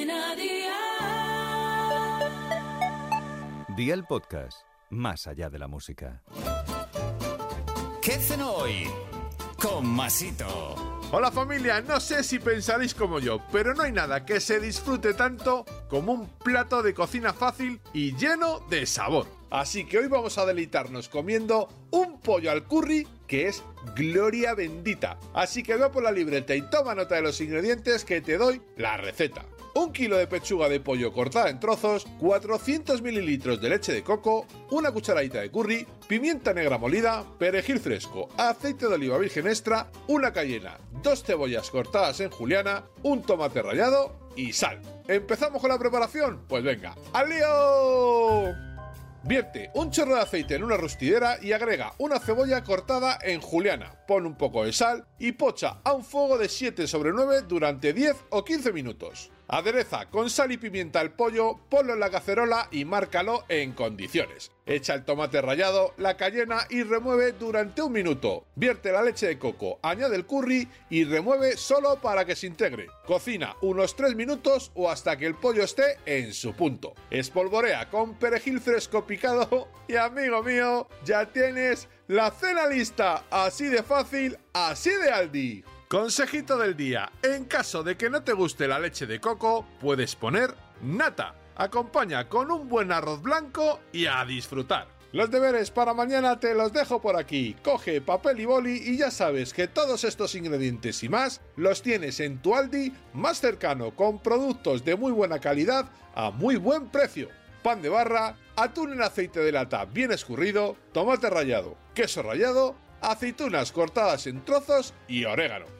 Cadena Dial. Día el podcast, más allá de la música. ¿Qué hacen hoy? Con Masito. Hola familia, no sé si pensaréis como yo, pero no hay nada que se disfrute tanto como un plato de cocina fácil y lleno de sabor. Así que hoy vamos a deleitarnos comiendo un pollo al curry que es gloria bendita. Así que ve por la libreta y toma nota de los ingredientes que te doy la receta. Un kilo de pechuga de pollo cortada en trozos, 400 mililitros de leche de coco, una cucharadita de curry, pimienta negra molida, perejil fresco, aceite de oliva virgen extra, una cayena, dos cebollas cortadas en juliana, un tomate rallado y sal. ¿Empezamos con la preparación? Pues venga, ¡al lío! Vierte un chorro de aceite en una rostidera y agrega una cebolla cortada en juliana. Pon un poco de sal y pocha a un fuego de 7 sobre 9 durante 10 o 15 minutos. Adereza con sal y pimienta el pollo, ponlo en la cacerola y márcalo en condiciones. Echa el tomate rallado, la cayena y remueve durante un minuto. Vierte la leche de coco, añade el curry y remueve solo para que se integre. Cocina unos 3 minutos o hasta que el pollo esté en su punto. Espolvorea con perejil fresco picado y amigo mío, ya tienes la cena lista. Así de fácil, así de Aldi. Consejito del día. En caso de que no te guste la leche de coco, puedes poner nata. Acompaña con un buen arroz blanco y a disfrutar. Los deberes para mañana te los dejo por aquí. Coge papel y boli y ya sabes que todos estos ingredientes y más los tienes en tu Aldi más cercano con productos de muy buena calidad a muy buen precio. Pan de barra, atún en aceite de lata bien escurrido, tomate rallado, queso rallado, aceitunas cortadas en trozos y orégano.